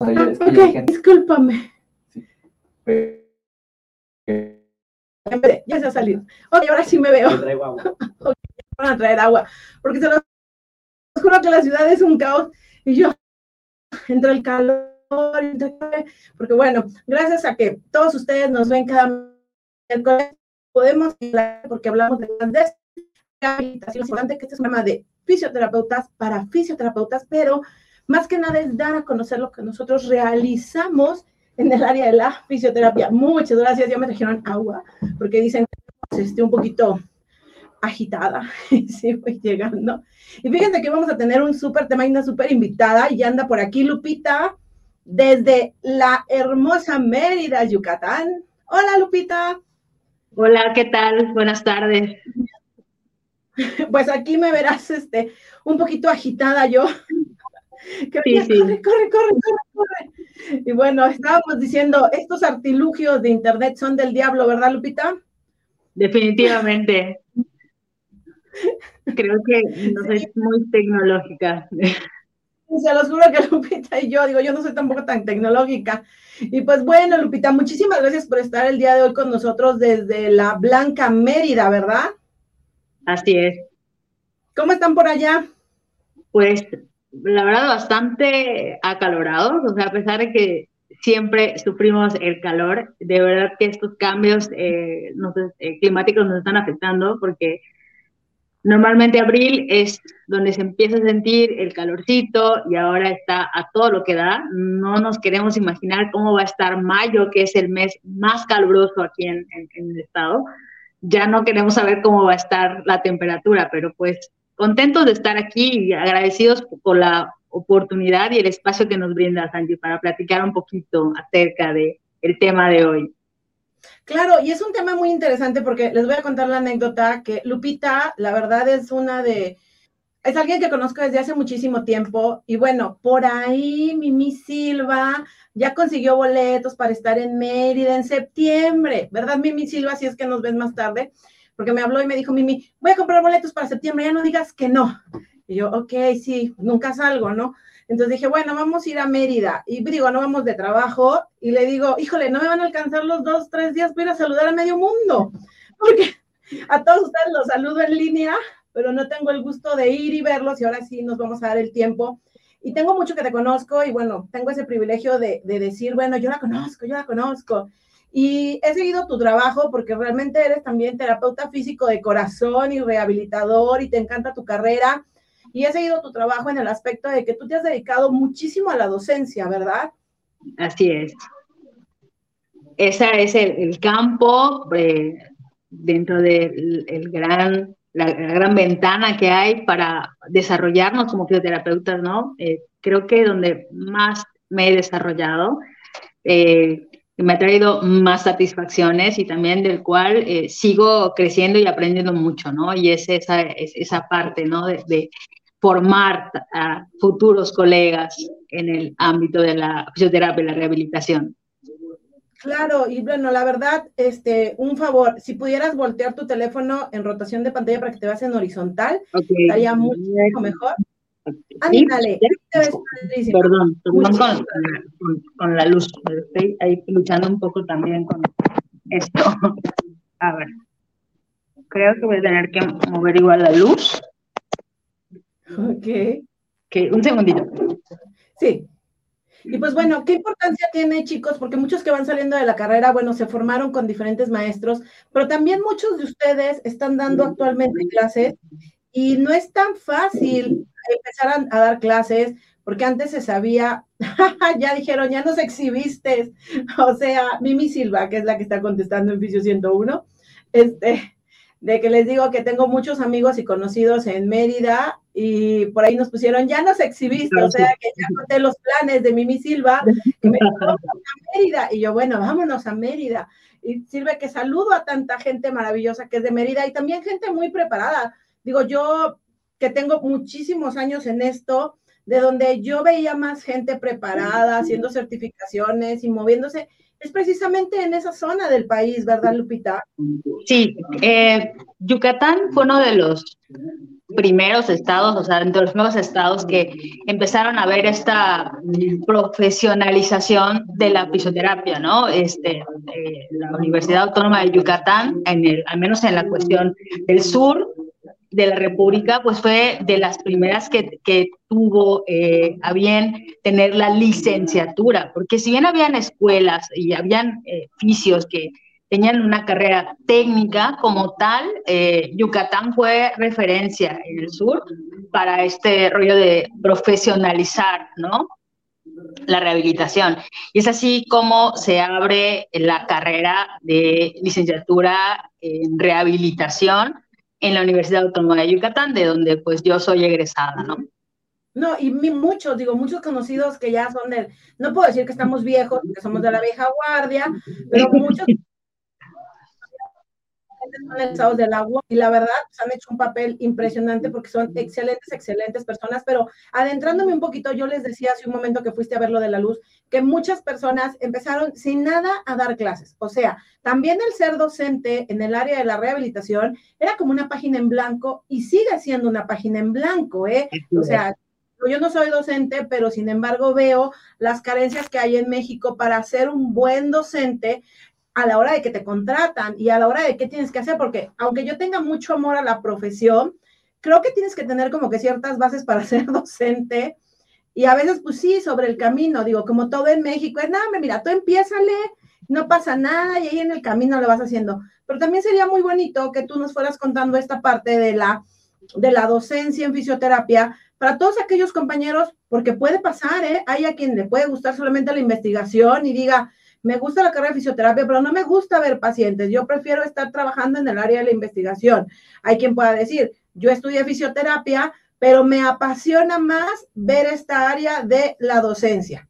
ok, discúlpame. Ya se ha salido. Ok, ahora sí me veo. ok, van a traer agua. Porque se los juro que la ciudad es un caos. Y yo, entre el calor, porque bueno, gracias a que todos ustedes nos ven cada miércoles, podemos hablar, porque hablamos de rehabilitación importante, que este es un tema de fisioterapeutas para fisioterapeutas, pero más que nada es dar a conocer lo que nosotros realizamos en el área de la fisioterapia. Muchas gracias, ya me trajeron agua, porque dicen que esté un poquito agitada, sí, voy llegando. Y fíjense que vamos a tener un súper tema y una súper invitada, y anda por aquí Lupita, desde la hermosa Mérida, Yucatán. Hola, Lupita. Hola, ¿qué tal? Buenas tardes. Pues aquí me verás este, un poquito agitada yo. Que sí, sí. Corre, corre, corre, corre, corre. Y bueno, estábamos diciendo, estos artilugios de Internet son del diablo, ¿verdad, Lupita? Definitivamente. Creo que no soy muy tecnológica. Se los juro que Lupita y yo, digo, yo no soy tampoco tan tecnológica. Y pues bueno, Lupita, muchísimas gracias por estar el día de hoy con nosotros desde la Blanca Mérida, ¿verdad? Así es. ¿Cómo están por allá? Pues la verdad bastante acalorados, o sea, a pesar de que siempre sufrimos el calor, de verdad que estos cambios eh, eh, climáticos nos están afectando porque Normalmente abril es donde se empieza a sentir el calorcito y ahora está a todo lo que da. No nos queremos imaginar cómo va a estar mayo, que es el mes más caluroso aquí en, el estado. Ya no queremos saber cómo va a estar la temperatura, pero pues contentos de estar aquí y agradecidos por la oportunidad y el espacio que nos brinda Sanji para platicar un poquito acerca de el tema de hoy. Claro, y es un tema muy interesante porque les voy a contar la anécdota que Lupita, la verdad es una de, es alguien que conozco desde hace muchísimo tiempo y bueno, por ahí Mimi Silva ya consiguió boletos para estar en Mérida en septiembre, ¿verdad Mimi Silva? Si es que nos ven más tarde, porque me habló y me dijo Mimi, voy a comprar boletos para septiembre, ya no digas que no. Y yo, ok, sí, nunca salgo, ¿no? Entonces dije, bueno, vamos a ir a Mérida. Y digo, no vamos de trabajo. Y le digo, híjole, no me van a alcanzar los dos, tres días para ir a saludar a medio mundo. Porque a todos ustedes los saludo en línea, pero no tengo el gusto de ir y verlos. Y ahora sí nos vamos a dar el tiempo. Y tengo mucho que te conozco y bueno, tengo ese privilegio de, de decir, bueno, yo la conozco, yo la conozco. Y he seguido tu trabajo porque realmente eres también terapeuta físico de corazón y rehabilitador y te encanta tu carrera y he seguido tu trabajo en el aspecto de que tú te has dedicado muchísimo a la docencia, ¿verdad? Así es. Ese es el, campo eh, dentro de el gran, la, gran ventana que hay para desarrollarnos como fisioterapeutas, ¿no? Eh, creo que donde más me he desarrollado, eh, me ha traído más satisfacciones y también del cual sigo creciendo y aprendiendo mucho, ¿no? Y es esa, es esa parte, ¿no? de, formar a futuros colegas en el ámbito de la fisioterapia y la rehabilitación. Claro, y bueno, la verdad, este, un favor, si pudieras voltear tu teléfono en rotación de pantalla para que te veas en horizontal, estaría mucho mejor. Ándale, Perdón, perdón con, la luz, estoy ahí luchando un poco también con esto. A ver, creo que voy a tener que mover igual la luz. Ok. Okay, un segundito. Sí. Y pues bueno, ¿qué importancia tiene, chicos? Porque muchos que van saliendo de la carrera, bueno, se formaron con diferentes maestros, pero también muchos de ustedes están dando actualmente clases y no es tan fácil empezar a, dar clases, porque antes se sabía, ya dijeron, ya nos exhibiste. O sea, Mimi Silva, que es la que está contestando en Fisio 101, este, de que les digo que tengo muchos amigos y conocidos en Mérida y por ahí nos pusieron, ya nos exhibiste, o sea que ya conté los planes de Mimi Silva, que me a Mérida, y yo, bueno, vámonos a Mérida. Y sirve que saludo a tanta gente maravillosa que es de Mérida y también gente muy preparada. Digo, yo que tengo muchísimos años en esto, de donde yo veía más gente preparada, haciendo certificaciones y moviéndose, es precisamente en esa zona del país, ¿verdad, Lupita? Sí, eh, Yucatán fue uno de los primeros estados, o sea, entre los nuevos estados que empezaron a ver esta profesionalización de la fisioterapia, ¿no? Este, eh, la Universidad Autónoma de Yucatán, en el, al menos en la cuestión del sur, de la República, pues fue de las primeras que, que tuvo eh, a bien tener la licenciatura, porque si bien habían escuelas y habían eh, oficios que tenían una carrera técnica como tal, eh, Yucatán fue referencia en el sur para este rollo de profesionalizar, ¿no? La rehabilitación. Y es así como se abre la carrera de licenciatura en rehabilitación en la Universidad Autónoma de Yucatán, de donde pues yo soy egresada, ¿no? No, y muchos, digo, muchos conocidos que ya son de, no puedo decir que estamos viejos, que somos de la vieja guardia, pero muchos son del agua y la verdad pues, han hecho un papel impresionante porque son excelentes, excelentes personas, pero adentrándome un poquito, yo les decía hace un momento que fuiste a ver lo de la luz, que muchas personas empezaron sin nada a dar clases, o sea, también el ser docente en el área de la rehabilitación era como una página en blanco y sigue siendo una página en blanco, ¿eh? O sea, yo no soy docente, pero sin embargo veo las carencias que hay en México para ser un buen docente a la hora de que te contratan y a la hora de qué tienes que hacer, porque aunque yo tenga mucho amor a la profesión, creo que tienes que tener como que ciertas bases para ser docente y a veces pues sí, sobre el camino, digo, como todo en México, es nada, mira, tú empiézale, no pasa nada y ahí en el camino lo vas haciendo. Pero también sería muy bonito que tú nos fueras contando esta parte de la, de la docencia en fisioterapia para todos aquellos compañeros, porque puede pasar, ¿eh? Hay a quien le puede gustar solamente la investigación y diga, me gusta la carrera de fisioterapia, pero no me gusta ver pacientes. Yo prefiero estar trabajando en el área de la investigación. Hay quien pueda decir, yo estudié fisioterapia, pero me apasiona más ver esta área de la docencia.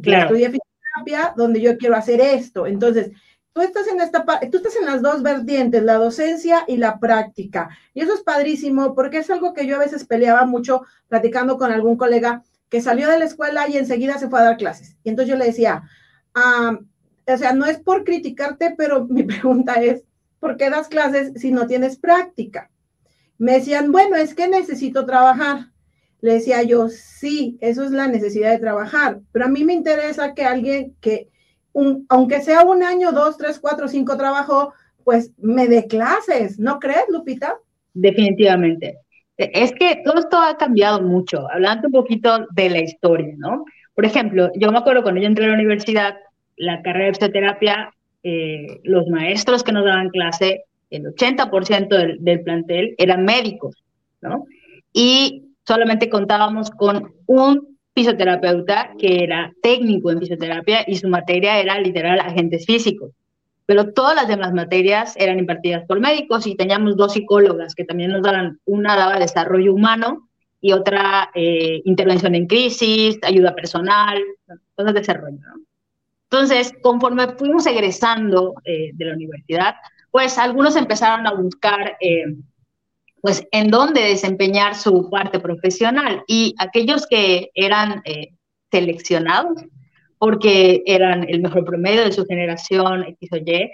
Claro. estudié fisioterapia donde yo quiero hacer esto. Entonces, tú estás en esta tú estás en las dos vertientes, la docencia y la práctica. Y eso es padrísimo porque es algo que yo a veces peleaba mucho platicando con algún colega que salió de la escuela y enseguida se fue a dar clases. Y entonces yo le decía, o sea, no es por criticarte, pero mi pregunta es, ¿por qué das clases si no tienes práctica? Me decían, bueno, es que necesito trabajar. Le decía yo, sí, eso es la necesidad de trabajar, pero a mí me interesa que alguien que, un, aunque sea un año, dos, tres, cuatro, cinco trabajo, pues me dé clases, ¿no crees, Lupita? Definitivamente. Es que todo esto ha cambiado mucho, hablando un poquito de la historia, ¿no? Por ejemplo, yo me acuerdo cuando yo entré a la universidad, la carrera de fisioterapia, eh, los maestros que nos daban clase, el 80% del, del, plantel eran médicos, ¿no? Y solamente contábamos con un fisioterapeuta que era técnico en fisioterapia y su materia era literal agentes físicos. Pero todas las demás materias eran impartidas por médicos y teníamos dos psicólogas que también nos daban, una daba desarrollo humano y otra eh, intervención en crisis, ayuda personal, cosas de desarrollo, ¿no? Entonces, conforme fuimos egresando eh, de la universidad, pues algunos empezaron a buscar, eh, pues, en dónde desempeñar su parte profesional y aquellos que eran eh, seleccionados porque eran el mejor promedio de su generación X o Y,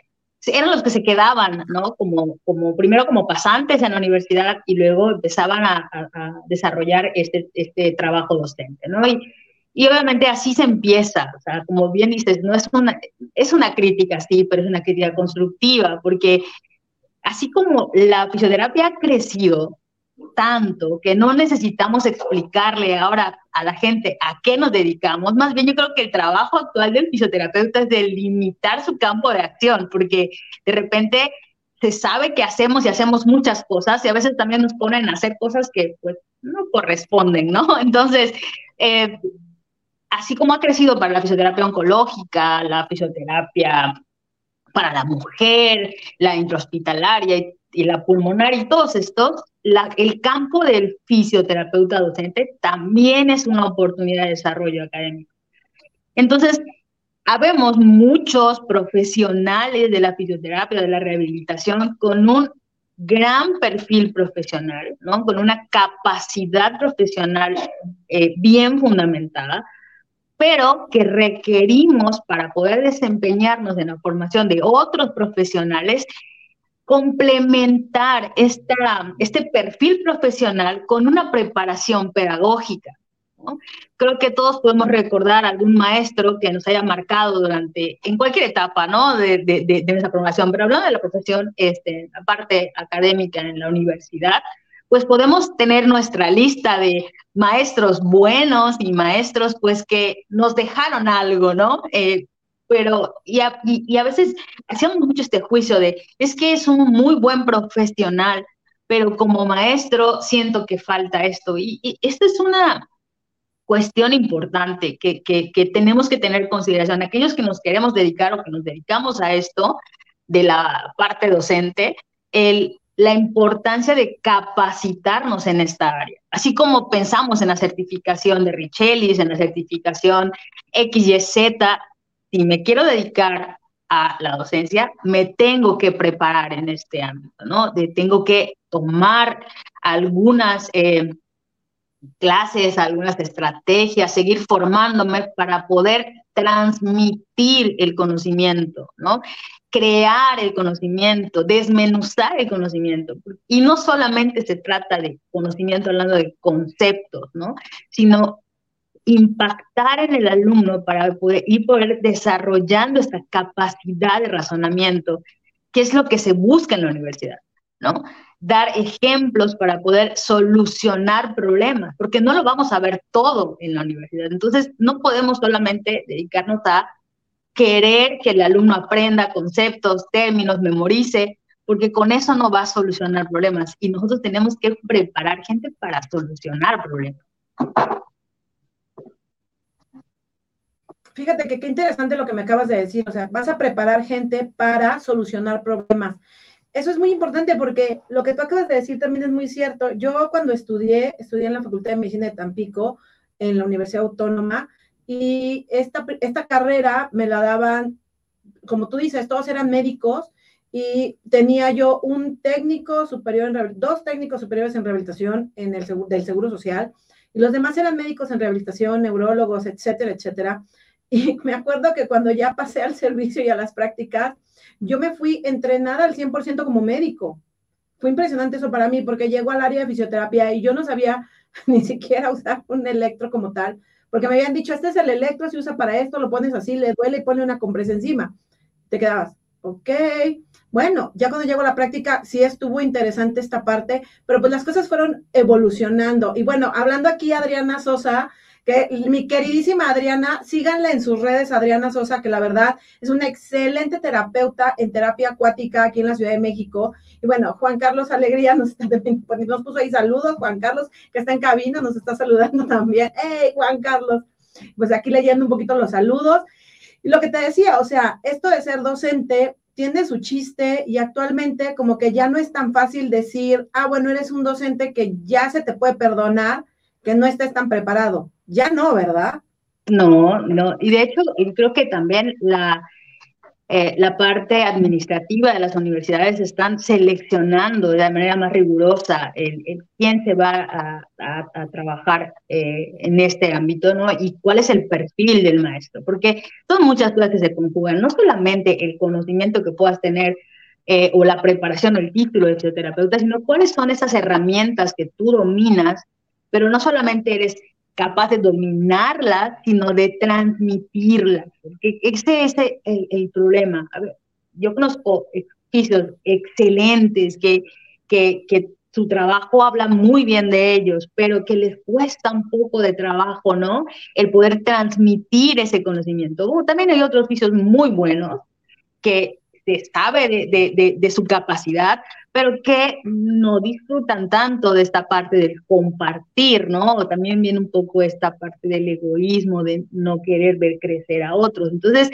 eran los que se quedaban, ¿no? Como, como primero como pasantes en la universidad y luego empezaban a, desarrollar este, este trabajo docente, ¿no? Y obviamente así se empieza, o sea, como bien dices, no es una, es una crítica, sí, pero es una crítica constructiva, porque así como la fisioterapia ha crecido tanto que no necesitamos explicarle ahora a la gente a qué nos dedicamos, más bien yo creo que el trabajo actual del fisioterapeuta es de limitar su campo de acción, porque de repente se sabe que hacemos y hacemos muchas cosas y a veces también nos ponen a hacer cosas que pues no corresponden, ¿no? Entonces, eh, así como ha crecido para la fisioterapia oncológica, la fisioterapia para la mujer, la intrahospitalaria y, la pulmonar y todos estos, el campo del fisioterapeuta docente también es una oportunidad de desarrollo académico. Entonces, habemos muchos profesionales de la fisioterapia, de la rehabilitación, con un gran perfil profesional, ¿no? con una capacidad profesional eh, bien fundamentada, pero que requerimos para poder desempeñarnos en la formación de otros profesionales complementar esta, este perfil profesional con una preparación pedagógica. Creo que todos podemos recordar algún maestro que nos haya marcado durante, en cualquier etapa, ¿no? De, de, de, nuestra formación, pero hablando de la profesión, este, la parte académica en la universidad, pues podemos tener nuestra lista de maestros buenos y maestros, pues que nos dejaron algo, ¿no? Eh, pero, y a, veces hacíamos mucho este juicio de, es que es un muy buen profesional, pero como maestro siento que falta esto. Y, esta es una, cuestión importante que, que, tenemos que tener en consideración. Aquellos que nos queremos dedicar o que nos dedicamos a esto de la parte docente, el, la importancia de capacitarnos en esta área. Así como pensamos en la certificación de Richelis, en la certificación XYZ, si me quiero dedicar a la docencia, me tengo que preparar en este ámbito, ¿no? Tengo que tomar algunas eh, clases, algunas estrategias, seguir formándome para poder transmitir el conocimiento, ¿no? Crear el conocimiento, desmenuzar el conocimiento. Y no solamente se trata de conocimiento hablando de conceptos, ¿no? Sino impactar en el alumno para poder ir poder desarrollando esta capacidad de razonamiento, que es lo que se busca en la universidad, ¿no? dar ejemplos para poder solucionar problemas, porque no lo vamos a ver todo en la universidad. Entonces, no podemos solamente dedicarnos a querer que el alumno aprenda conceptos, términos, memorice, porque con eso no va a solucionar problemas. Y nosotros tenemos que preparar gente para solucionar problemas. Fíjate que qué interesante lo que me acabas de decir. O sea, vas a preparar gente para solucionar problemas eso es muy importante porque lo que tú acabas de decir también es muy cierto. Yo cuando estudié, estudié en la Facultad de Medicina de Tampico, en la Universidad Autónoma, y esta, esta carrera me la daban, como tú dices, todos eran médicos y tenía yo un técnico superior, dos técnicos superiores en rehabilitación en el, del Seguro Social, y los demás eran médicos en rehabilitación, neurólogos, etcétera, etcétera. Y me acuerdo que cuando ya pasé al servicio y a las prácticas, yo me fui entrenada al 100% como médico. Fue impresionante eso para mí porque llego al área de fisioterapia y yo no sabía ni siquiera usar un electro como tal, porque me habían dicho, este es el electro, se usa para esto, lo pones así, le duele y pone una compresa encima. Te quedabas, ok. Bueno, ya cuando llego a la práctica, sí estuvo interesante esta parte, pero pues las cosas fueron evolucionando. Y bueno, hablando aquí, Adriana Sosa, que mi queridísima Adriana, síganla en sus redes, Adriana Sosa, que la verdad es una excelente terapeuta en terapia acuática aquí en la Ciudad de México. Y bueno, Juan Carlos Alegría nos, está, nos puso ahí saludos, Juan Carlos, que está en cabina, nos está saludando también. ¡Hey, Juan Carlos! Pues aquí leyendo un poquito los saludos. Y lo que te decía, o sea, esto de ser docente tiene su chiste y actualmente como que ya no es tan fácil decir, ah, bueno, eres un docente que ya se te puede perdonar que no estés tan preparado. Ya no, ¿verdad? No, no. Y de hecho, creo que también la, eh, la parte administrativa de las universidades están seleccionando de manera más rigurosa el, quién se va a, a, trabajar eh, en este ámbito, ¿no? Y cuál es el perfil del maestro, porque son muchas cosas que se conjugan, no solamente el conocimiento que puedas tener eh, o la preparación o el título de fisioterapeuta, sino cuáles son esas herramientas que tú dominas pero no solamente eres capaz de dominarla, sino de transmitirla. Ese es el, el problema. A ver, yo conozco ejercicios excelentes que, que, que su trabajo habla muy bien de ellos, pero que les cuesta un poco de trabajo, ¿no? El poder transmitir ese conocimiento. también hay otros oficios muy buenos que se sabe de, de, de, su capacidad, pero que no disfrutan tanto de esta parte del compartir, ¿no? También viene un poco esta parte del egoísmo, de no querer ver crecer a otros. Entonces,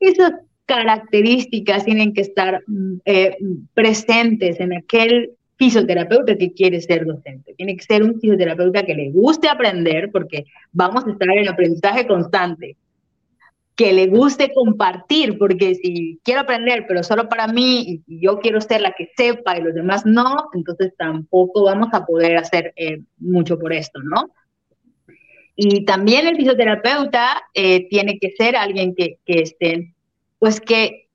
esas características tienen que estar mm, eh, presentes en aquel fisioterapeuta que quiere ser docente. Tiene que ser un fisioterapeuta que le guste aprender, porque vamos a estar en aprendizaje constante que le guste compartir, porque si quiero aprender, pero solo para mí, y yo quiero ser la que sepa y los demás no, entonces tampoco vamos a poder hacer eh, mucho por esto, ¿no? Y también el fisioterapeuta eh, tiene que ser alguien que, que esté, pues que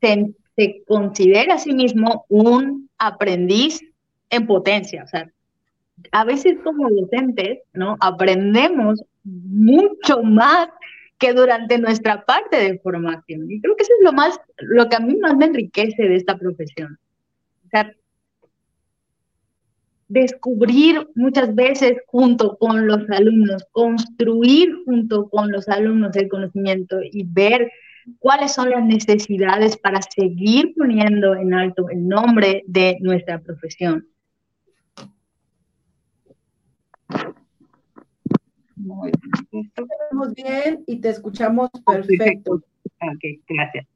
se, se considera a sí mismo un aprendiz en potencia. O sea, a veces como docentes, ¿no? Aprendemos mucho más que durante nuestra parte de formación. Y creo que eso es lo más, lo que a mí más me enriquece de esta profesión. O sea, descubrir muchas veces junto con los alumnos, construir junto con los alumnos el conocimiento y ver cuáles son las necesidades para seguir poniendo en alto el nombre de nuestra profesión. Muy bien y te escuchamos perfecto. Ok, gracias.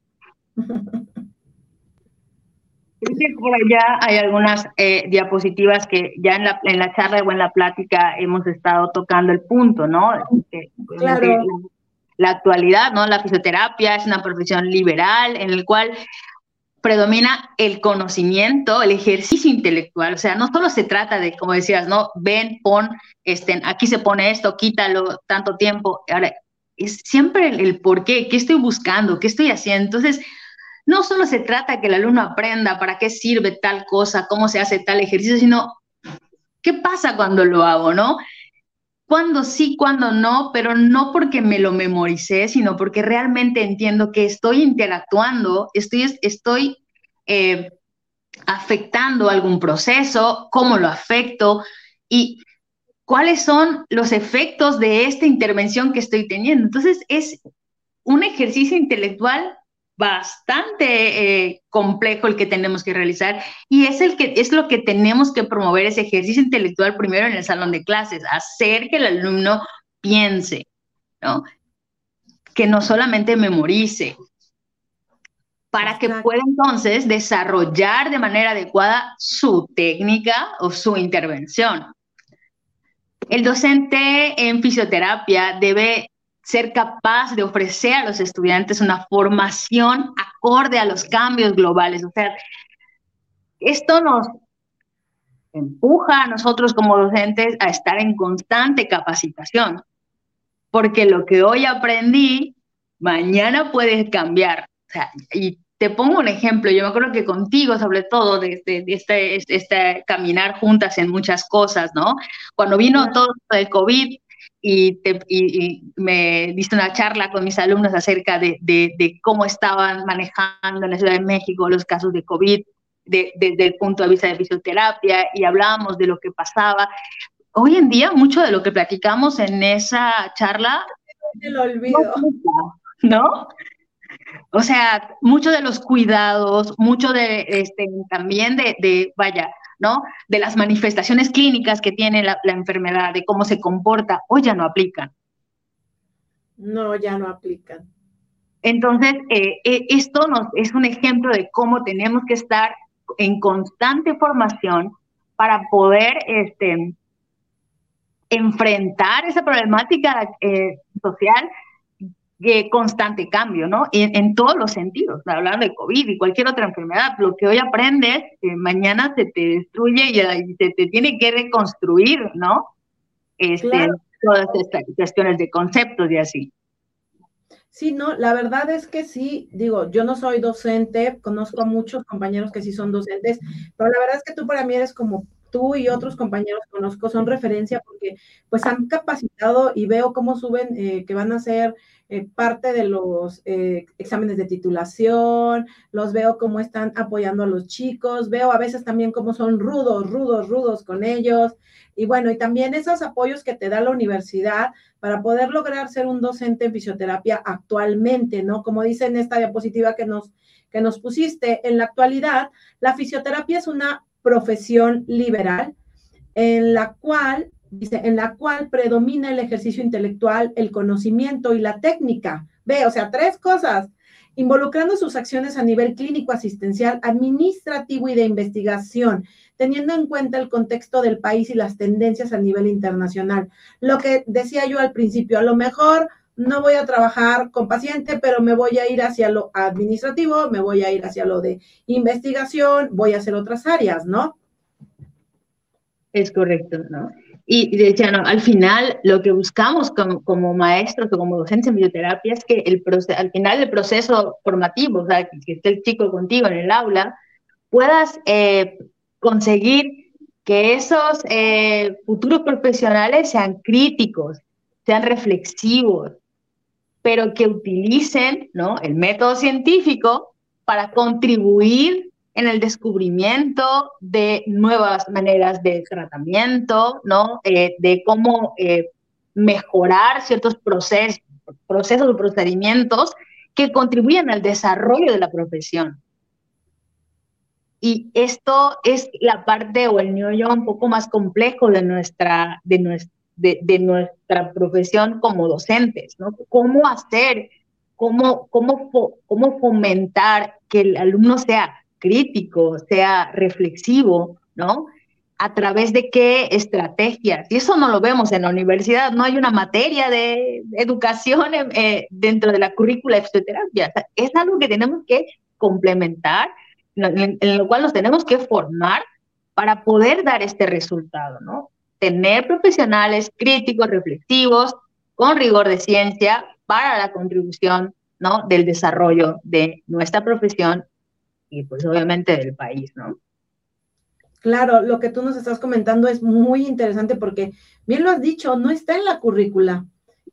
por allá hay algunas eh, diapositivas que ya en la, en la charla o en la plática hemos estado tocando el punto, ¿no? Claro. La, actualidad, ¿no? La fisioterapia es una profesión liberal en el cual predomina el conocimiento, el ejercicio intelectual. O sea, no solo se trata de, como decías, ¿no? Ven, pon, este, aquí se pone esto, quítalo, tanto tiempo. Ahora, es siempre el, el por qué, qué estoy buscando, qué estoy haciendo. Entonces, no solo se trata que el alumno aprenda para qué sirve tal cosa, cómo se hace tal ejercicio, sino qué pasa cuando lo hago, ¿no? Cuando sí, cuando no, pero no porque me lo memoricé, sino porque realmente entiendo que estoy interactuando, estoy, estoy eh, afectando algún proceso, cómo lo afecto y cuáles son los efectos de esta intervención que estoy teniendo. Entonces, es un ejercicio intelectual bastante eh, complejo el que tenemos que realizar y es el que es lo que tenemos que promover ese ejercicio intelectual primero en el salón de clases, hacer que el alumno piense, ¿no? Que no solamente memorice, para que pueda entonces desarrollar de manera adecuada su técnica o su intervención. El docente en fisioterapia debe ser capaz de ofrecer a los estudiantes una formación acorde a los cambios globales. O sea, esto nos empuja a nosotros como docentes a estar en constante capacitación, porque lo que hoy aprendí, mañana puede cambiar. O sea, y te pongo un ejemplo, yo me acuerdo que contigo, sobre todo, de, este, este, caminar juntas en muchas cosas, ¿no? Cuando vino todo el COVID, y, me diste una charla con mis alumnos acerca de, cómo estaban manejando en la Ciudad de México los casos de COVID desde el punto de vista de fisioterapia y hablábamos de lo que pasaba. Hoy en día, mucho de lo que platicamos en esa charla... Se lo olvido. ¿No? O sea, mucho de los cuidados, mucho de, este, también de, de, vaya, ¿no? De las manifestaciones clínicas que tiene la, enfermedad, de cómo se comporta, hoy ya no aplican. No, ya no aplican. Entonces, eh, eh, esto nos, es un ejemplo de cómo tenemos que estar en constante formación para poder este, enfrentar esa problemática eh, social constante cambio, ¿no? En, en, todos los sentidos, hablando de COVID y cualquier otra enfermedad, lo que hoy aprendes, mañana se te destruye y, se te tiene que reconstruir, ¿no? Este, Todas estas cuestiones de conceptos y así. Sí, no, la verdad es que sí, digo, yo no soy docente, conozco a muchos compañeros que sí son docentes, pero la verdad es que tú para mí eres como tú y otros compañeros conozco son referencia porque pues han capacitado y veo cómo suben, eh, que van a ser eh, parte de los eh, exámenes de titulación, los veo cómo están apoyando a los chicos, veo a veces también cómo son rudos, rudos, rudos con ellos. Y bueno, y también esos apoyos que te da la universidad para poder lograr ser un docente en fisioterapia actualmente, ¿no? Como dice en esta diapositiva que nos, que nos pusiste, en la actualidad, la fisioterapia es una profesión liberal, en la cual, dice, en la cual predomina el ejercicio intelectual, el conocimiento y la técnica. Ve, o sea, tres cosas, involucrando sus acciones a nivel clínico, asistencial, administrativo y de investigación, teniendo en cuenta el contexto del país y las tendencias a nivel internacional. Lo que decía yo al principio, a lo mejor no voy a trabajar con paciente, pero me voy a ir hacia lo administrativo, me voy a ir hacia lo de investigación, voy a hacer otras áreas, ¿no? Es correcto, ¿no? Y, decía, no, al final lo que buscamos como, maestros o como docentes en bioterapia es que el al final del proceso formativo, o sea, que, esté el chico contigo en el aula, puedas eh, conseguir que esos eh, futuros profesionales sean críticos, sean reflexivos, pero que utilicen ¿no? el método científico para contribuir en el descubrimiento de nuevas maneras de tratamiento, ¿no? Eh, de cómo eh, mejorar ciertos procesos, procesos o procedimientos que contribuyen al desarrollo de la profesión. Y esto es la parte o el yo un poco más complejo de nuestra, de nuestra, de, nuestra profesión como docentes, ¿no? ¿Cómo hacer, cómo, cómo, cómo fomentar que el alumno sea crítico, sea reflexivo, ¿no? a través de qué estrategias. Y eso no lo vemos en la universidad, no hay una materia de educación eh, dentro de la currícula de fisioterapia. es algo que tenemos que complementar en, lo cual nos tenemos que formar para poder dar este resultado, ¿no? Tener profesionales críticos, reflexivos, con rigor de ciencia para la contribución, ¿no? Del desarrollo de nuestra profesión y pues obviamente del país, ¿no? Claro, lo que tú nos estás comentando es muy interesante porque, bien lo has dicho, no está en la currícula.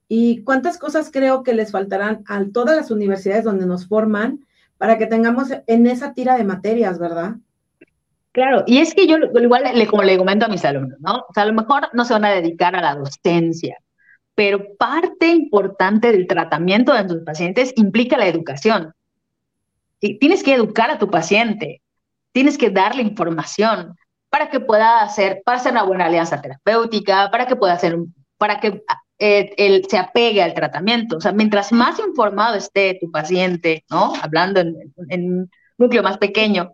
Y cuántas cosas creo que les faltarán a todas las universidades donde nos forman para que tengamos en esa tira de materias, ¿verdad? Claro, y es que yo igual le, como le comento a mis alumnos, ¿no? O sea, a lo mejor no se van a dedicar a la docencia, pero parte importante del tratamiento de tus pacientes implica la educación. Tienes que educar a tu paciente, tienes que darle información para que pueda hacer, para hacer una buena alianza terapéutica, para que pueda hacer, para que eh, él se apegue al tratamiento. O sea, mientras más informado esté tu paciente, ¿no? Hablando en, un núcleo más pequeño,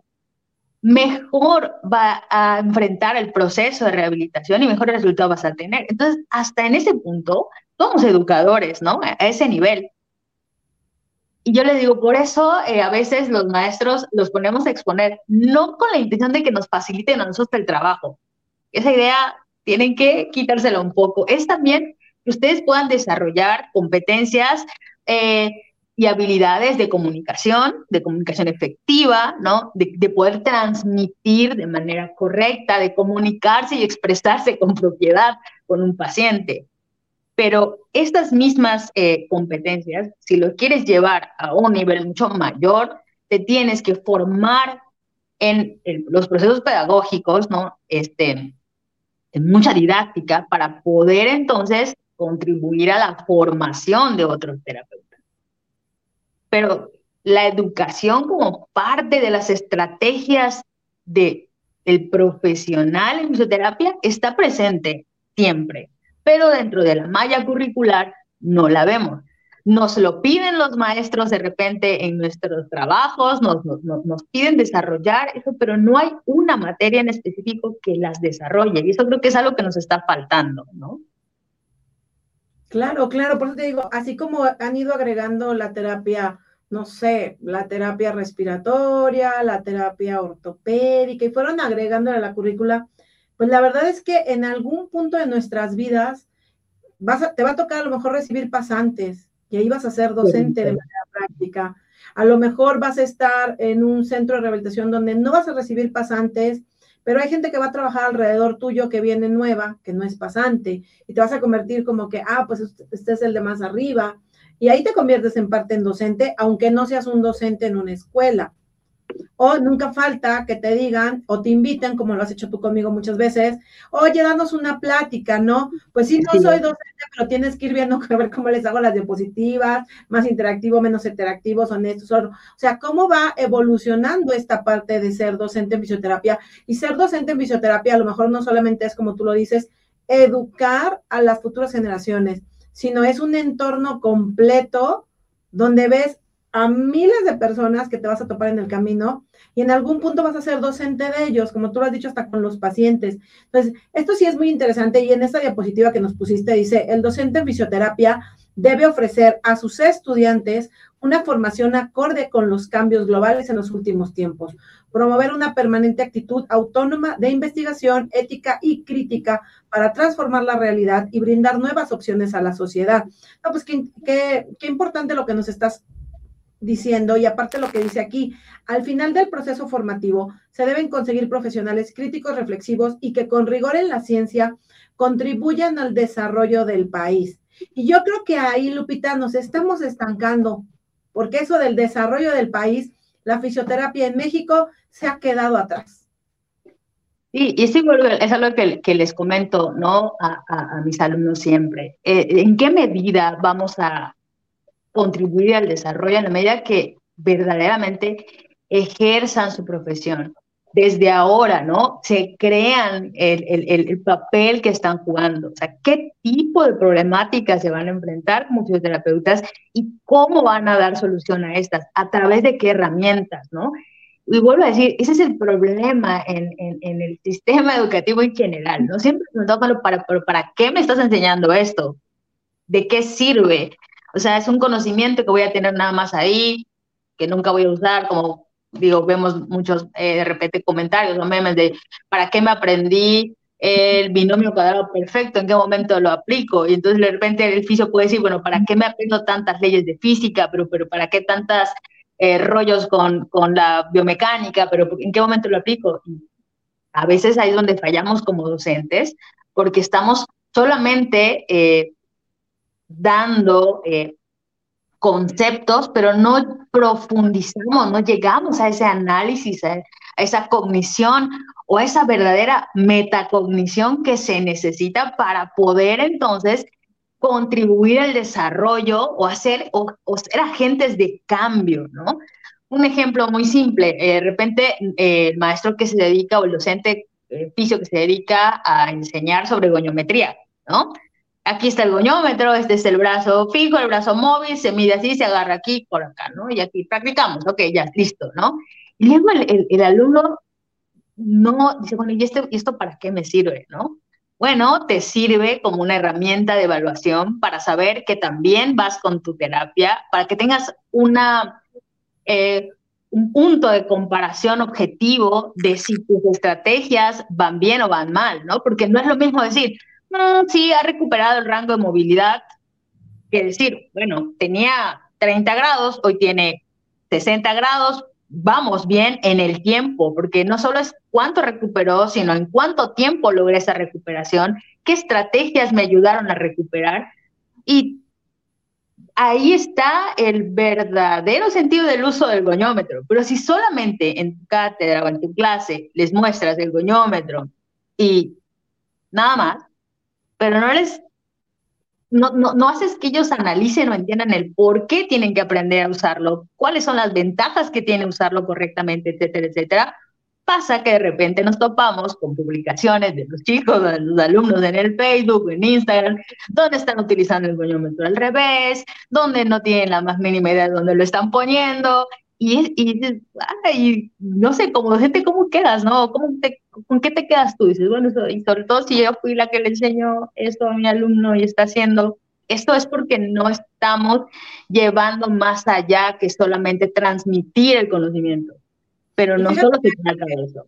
mejor va a enfrentar el proceso de rehabilitación y mejores resultados vas a tener. Entonces, hasta en ese punto, somos educadores, ¿no? A ese nivel. Y yo le digo, por eso eh, a veces los maestros los ponemos a exponer, no con la intención de que nos faciliten a nosotros el trabajo. Esa idea tienen que quitársela un poco. Es también que ustedes puedan desarrollar competencias eh, y habilidades de comunicación, de comunicación efectiva, ¿no? De, poder transmitir de manera correcta, de comunicarse y expresarse con propiedad con un paciente. Pero estas mismas eh, competencias, si lo quieres llevar a un nivel mucho mayor, te tienes que formar en los procesos pedagógicos, ¿no? Este, en mucha didáctica para poder entonces contribuir a la formación de otros terapeutas. Pero la educación como parte de las estrategias de el profesional en fisioterapia está presente siempre, pero dentro de la malla curricular no la vemos. Nos lo piden los maestros de repente en nuestros trabajos, nos, nos, nos piden desarrollar eso, pero no hay una materia en específico que las desarrolle. Y eso creo que es algo que nos está faltando, ¿no? Claro, claro, por eso te digo, así como han ido agregando la terapia, no sé, la terapia respiratoria, la terapia ortopédica, y fueron agregando a la currícula, pues la verdad es que en algún punto de nuestras vidas vas te va a tocar a lo mejor recibir pasantes, y ahí vas a ser docente de manera práctica. A lo mejor vas a estar en un centro de rehabilitación donde no vas a recibir pasantes, pero hay gente que va a trabajar alrededor tuyo que viene nueva, que no es pasante, y te vas a convertir como que, ah, pues este es el de más arriba. Y ahí te conviertes en parte en docente, aunque no seas un docente en una escuela. O nunca falta que te digan o te inviten, como lo has hecho tú conmigo muchas veces, oye, danos una plática, ¿no? Pues sí, no soy docente, pero tienes que ir viendo a ver cómo les hago las diapositivas, más interactivo, menos interactivo, son estos. O sea, cómo va evolucionando esta parte de ser docente en fisioterapia. Y ser docente en fisioterapia a lo mejor no solamente es, como tú lo dices, educar a las futuras generaciones, sino es un entorno completo donde ves a miles de personas que te vas a topar en el camino y en algún punto vas a ser docente de ellos, como tú lo has dicho, hasta con los pacientes. Entonces, esto sí es muy interesante y en esta diapositiva que nos pusiste dice, el docente en fisioterapia debe ofrecer a sus estudiantes una formación acorde con los cambios globales en los últimos tiempos, promover una permanente actitud autónoma de investigación, ética y crítica para transformar la realidad y brindar nuevas opciones a la sociedad. No, pues qué, qué importante lo que nos estás diciendo, y aparte lo que dice aquí, al final del proceso formativo se deben conseguir profesionales críticos, reflexivos y que con rigor en la ciencia contribuyan al desarrollo del país. Y yo creo que ahí, Lupita, nos estamos estancando, porque eso del desarrollo del país, la fisioterapia en México se ha quedado atrás. Sí, y eso es algo que, les comento, ¿no? A, mis alumnos siempre. Eh, ¿En qué medida vamos a contribuir al desarrollo en la medida que verdaderamente ejerzan su profesión? Desde ahora, ¿no? Se crean el, el, el, papel que están jugando. O sea, qué tipo de problemáticas se van a enfrentar como fisioterapeutas y cómo van a dar solución a estas, a través de qué herramientas, ¿no? Y vuelvo a decir, ese es el problema en, en, en el sistema educativo en general, ¿no? Siempre toca para, pero ¿para qué me estás enseñando esto? ¿De qué sirve? O sea, es un conocimiento que voy a tener nada más ahí, que nunca voy a usar, como digo, vemos muchos eh, de repente comentarios o memes de ¿para qué me aprendí el binomio cuadrado perfecto? ¿En qué momento lo aplico? Y entonces de repente el fisio puede decir, bueno, ¿para qué me aprendo tantas leyes de física? Pero, pero ¿para qué tantas eh, rollos con, con la biomecánica? ¿Pero en qué momento lo aplico? a veces ahí es donde fallamos como docentes, porque estamos solamente eh, dando conceptos, pero no profundizamos, no llegamos a ese análisis, a, esa cognición o a esa verdadera metacognición que se necesita para poder entonces contribuir al desarrollo o hacer o, ser agentes de cambio, ¿no? Un ejemplo muy simple, eh, de repente eh, el maestro que se dedica o el docente eh, que se dedica a enseñar sobre goniometría, ¿no? Aquí está el goñómetro, este es el brazo fijo, el brazo móvil, se mide así, se agarra aquí, por acá, ¿no? Y aquí practicamos, ok, ya, listo, ¿no? Y luego el, alumno no dice, bueno, ¿y, ¿y esto para qué me sirve, no? Bueno, te sirve como una herramienta de evaluación para saber que también vas con tu terapia, para que tengas una, eh, un punto de comparación objetivo de si tus estrategias van bien o van mal, ¿no? Porque no es lo mismo decir, sí, ha recuperado el rango de movilidad. Que decir, bueno, tenía 30 grados, hoy tiene 60 grados, vamos bien en el tiempo, porque no solo es cuánto recuperó, sino en cuánto tiempo logré esa recuperación, qué estrategias me ayudaron a recuperar. Y ahí está el verdadero sentido del uso del goñómetro. Pero si solamente en tu cátedra o en tu clase les muestras el goñómetro y nada más, pero no les, no, no, no haces que ellos analicen o entiendan el por qué tienen que aprender a usarlo, cuáles son las ventajas que tiene usarlo correctamente, etcétera, etcétera. Pasa que de repente nos topamos con publicaciones de los chicos, de los alumnos en el Facebook, en Instagram, donde están utilizando el goñómetro al revés, donde no tienen la más mínima idea de dónde lo están poniendo, y, y, no sé, como docente, ¿cómo quedas, no? ¿Cómo te, ¿Con qué te quedas tú? Dices, bueno, y sobre todo si yo fui la que le enseñó esto a mi alumno y está haciendo, esto es porque no estamos llevando más allá que solamente transmitir el conocimiento, pero no solo se trata de eso.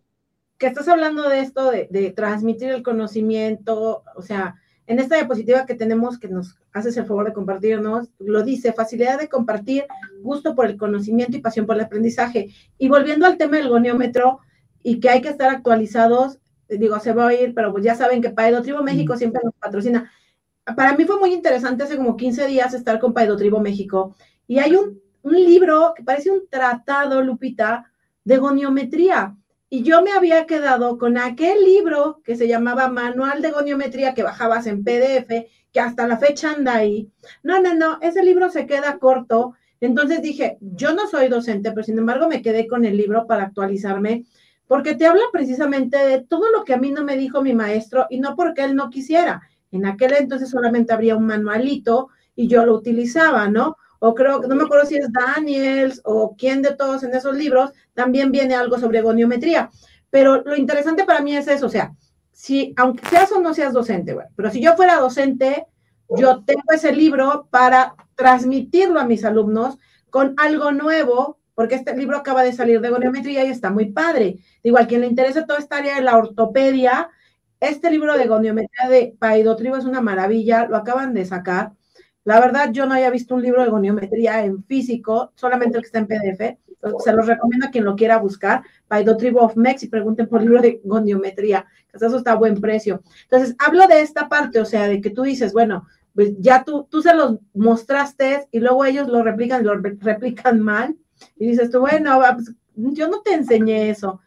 Que estás hablando de esto, de, de transmitir el conocimiento, o sea, en esta diapositiva que tenemos, que nos haces el favor de compartirnos, lo dice, facilidad de compartir, gusto por el conocimiento y pasión por el aprendizaje. Y volviendo al tema del goniómetro y que hay que estar actualizados, digo, se va a ir, pero pues ya saben que Tribo México siempre nos patrocina. Para mí fue muy interesante hace como 15 días estar con Tribo México y hay un, un libro que parece un tratado, Lupita, de goniometría y yo me había quedado con aquel libro que se llamaba Manual de Goniometría que bajabas en PDF, que hasta la fecha anda ahí. No, no, no, ese libro se queda corto. Entonces dije, yo no soy docente, pero sin embargo me quedé con el libro para actualizarme, porque te habla precisamente de todo lo que a mí no me dijo mi maestro y no porque él no quisiera. En aquel entonces solamente habría un manualito y yo lo utilizaba, ¿no? O creo que no me acuerdo si es Daniels o quién de todos en esos libros, también viene algo sobre goniometría. Pero lo interesante para mí es eso, o sea, si, aunque seas o no seas docente, bueno, pero si yo fuera docente, yo tengo ese libro para transmitirlo a mis alumnos con algo nuevo, porque este libro acaba de salir de goniometría y está muy padre. Igual, quien le interesa toda esta área de la ortopedia, este libro de goniometría de Paidotribo es una maravilla, lo acaban de sacar. La verdad, yo no había visto un libro de goniometría en físico, solamente el que está en PDF. se los recomiendo a quien lo quiera buscar. Paidotribo of Mex y pregunten por libro de goniometría, que eso está a buen precio. Entonces, hablo de esta parte, o sea, de que tú dices, bueno, pues ya tú, tú se los mostraste y luego ellos lo replican, lo replican mal. Y dices tú, bueno, pues, yo no te enseñé eso.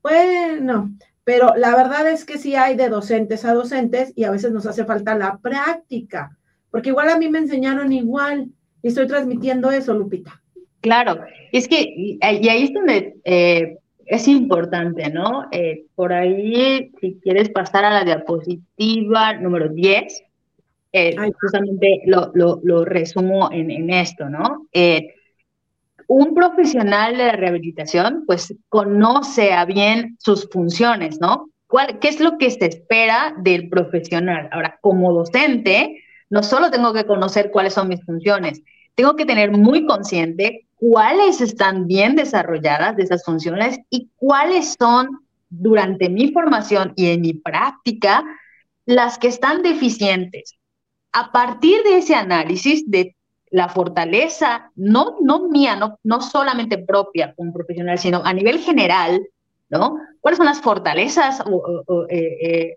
Bueno, pero la verdad es que sí hay de docentes a docentes y a veces nos hace falta la práctica, porque igual a mí me enseñaron igual y estoy transmitiendo eso, Lupita. Claro, es que, y ahí es donde eh, es importante, ¿no? Eh, por ahí, si quieres pasar a la diapositiva número 10, eh, justamente lo, lo, lo, resumo en, en esto, ¿no? Eh, un profesional de la rehabilitación, pues conoce a bien sus funciones, ¿no? ¿Cuál, ¿Qué es lo que se espera del profesional? Ahora, como docente, no solo tengo que conocer cuáles son mis funciones, tengo que tener muy consciente cuáles están bien desarrolladas de esas funciones y cuáles son durante mi formación y en mi práctica las que están deficientes a partir de ese análisis de la fortaleza, no, no mía, no, no solamente propia como profesional, sino a nivel general, ¿no? ¿Cuáles son las fortalezas eh, eh,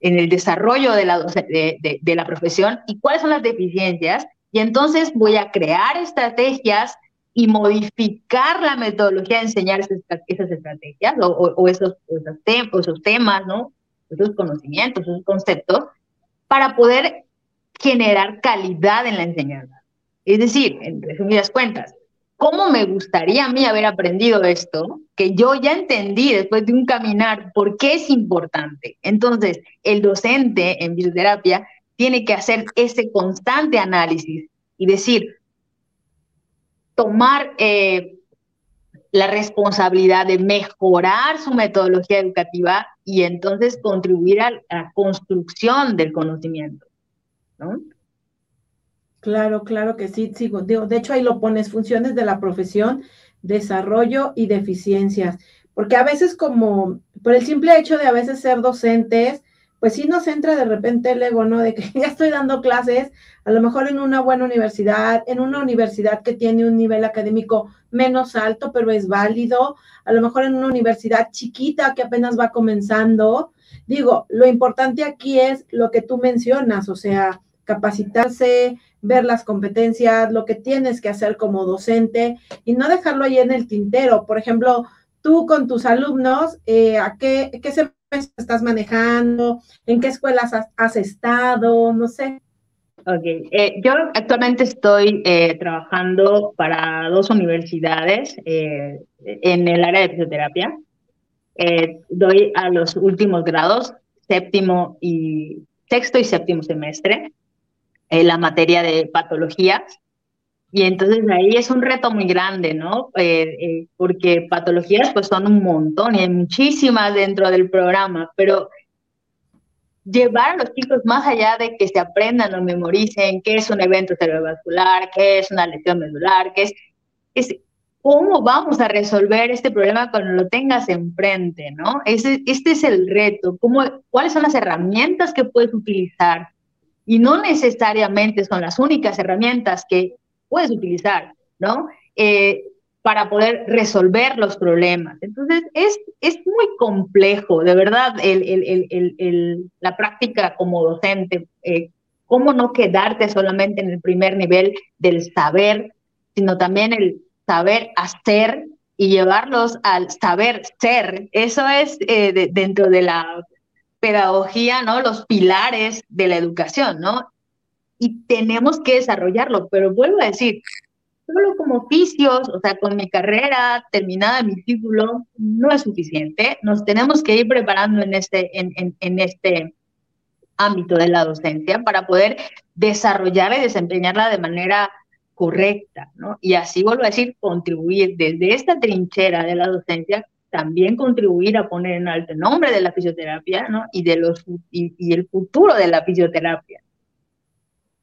en el desarrollo de la, de, la profesión y cuáles son las deficiencias? Y entonces voy a crear estrategias y modificar la metodología de enseñar esas, estrategias o, esos, esos, esos temas, ¿no? Esos conocimientos, esos conceptos, para poder generar calidad en la enseñanza. Es decir, en resumidas cuentas, ¿cómo me gustaría a mí haber aprendido esto? Que yo ya entendí después de un caminar por qué es importante. Entonces, el docente en fisioterapia tiene que hacer ese constante análisis y decir, tomar eh, la responsabilidad de mejorar su metodología educativa y entonces contribuir a la construcción del conocimiento. ¿no? Claro, claro que sí, sí. de hecho ahí lo pones, funciones de la profesión, desarrollo y deficiencias, porque a veces como, por el simple hecho de a veces ser docentes, pues sí nos entra de repente el ego, ¿no? De que ya estoy dando clases, a lo mejor en una buena universidad, en una universidad que tiene un nivel académico menos alto, pero es válido, a lo mejor en una universidad chiquita que apenas va comenzando. Digo, lo importante aquí es lo que tú mencionas, o sea, capacitarse, ver las competencias, lo que tienes que hacer como docente y no dejarlo ahí en el tintero. Por ejemplo, tú con tus alumnos, eh, ¿a qué, qué semestre estás manejando? ¿En qué escuelas has, estado? No sé. Ok, eh, yo actualmente estoy eh, trabajando para dos universidades en el área de fisioterapia. doy a los últimos grados, séptimo y sexto y séptimo semestre en la materia de patologías. Y entonces ahí es un reto muy grande, ¿no? Eh, eh, porque patologías pues son un montón y hay muchísimas dentro del programa, pero llevar a los chicos más allá de que se aprendan o memoricen qué es un evento cerebrovascular, qué es una lesión medular, qué es, es cómo vamos a resolver este problema cuando lo tengas enfrente, ¿no? Este es el reto, cómo, cuáles son las herramientas que puedes utilizar y no necesariamente son las únicas herramientas que puedes utilizar, ¿no? Eh, para poder resolver los problemas. Entonces, es, es muy complejo, de verdad, el, el, el, la práctica como docente. Eh, cómo no quedarte solamente en el primer nivel del saber, sino también el saber hacer y llevarlos al saber ser. Eso es eh, dentro de la pedagogía, ¿no? Los pilares de la educación, ¿no? Y tenemos que desarrollarlo, pero vuelvo a decir, solo como oficios, o sea, con mi carrera terminada, mi título, no es suficiente. Nos tenemos que ir preparando en este, en, en, en este ámbito de la docencia para poder desarrollarla y desempeñarla de manera correcta, ¿no? Y así vuelvo a decir, contribuir desde esta trinchera de la docencia también contribuir a poner en alto el nombre de la fisioterapia ¿no? y, de y, el futuro de la fisioterapia.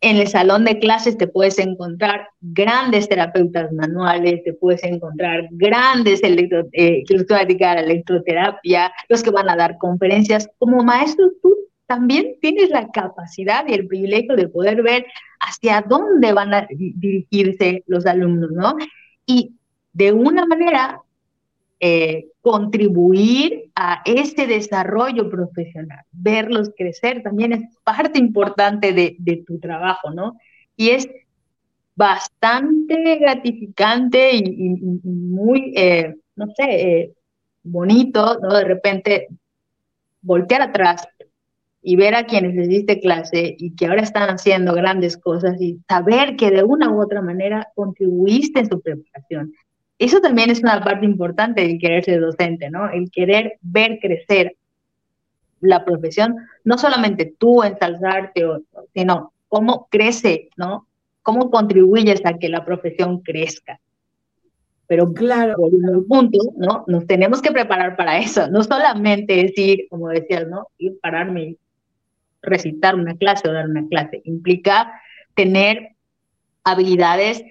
En el salón de clases te puedes encontrar grandes terapeutas manuales, te puedes encontrar grandes electro, eh, electroterapia, los que van a dar conferencias. Como maestro, tú también tienes la capacidad y el privilegio de poder ver hacia dónde van a dirigirse los alumnos, ¿no? Y de una manera eh, contribuir a ese desarrollo profesional, verlos crecer también es parte importante de, tu trabajo, ¿no? Y es bastante gratificante y, muy, eh, no sé, eh, bonito, ¿no? De repente voltear atrás y ver a quienes les diste clase y que ahora están haciendo grandes cosas y saber que de una u otra manera contribuiste en su preparación eso también es una parte importante del querer ser docente, ¿no? El querer ver crecer la profesión, no solamente tú ensalzarte, sino cómo crece, ¿no? Cómo contribuyes a que la profesión crezca. Pero claro, por un punto, ¿no? Nos tenemos que preparar para eso. No solamente decir, como decías, ¿no? Ir pararme, recitar una clase o dar una clase. Implica tener habilidades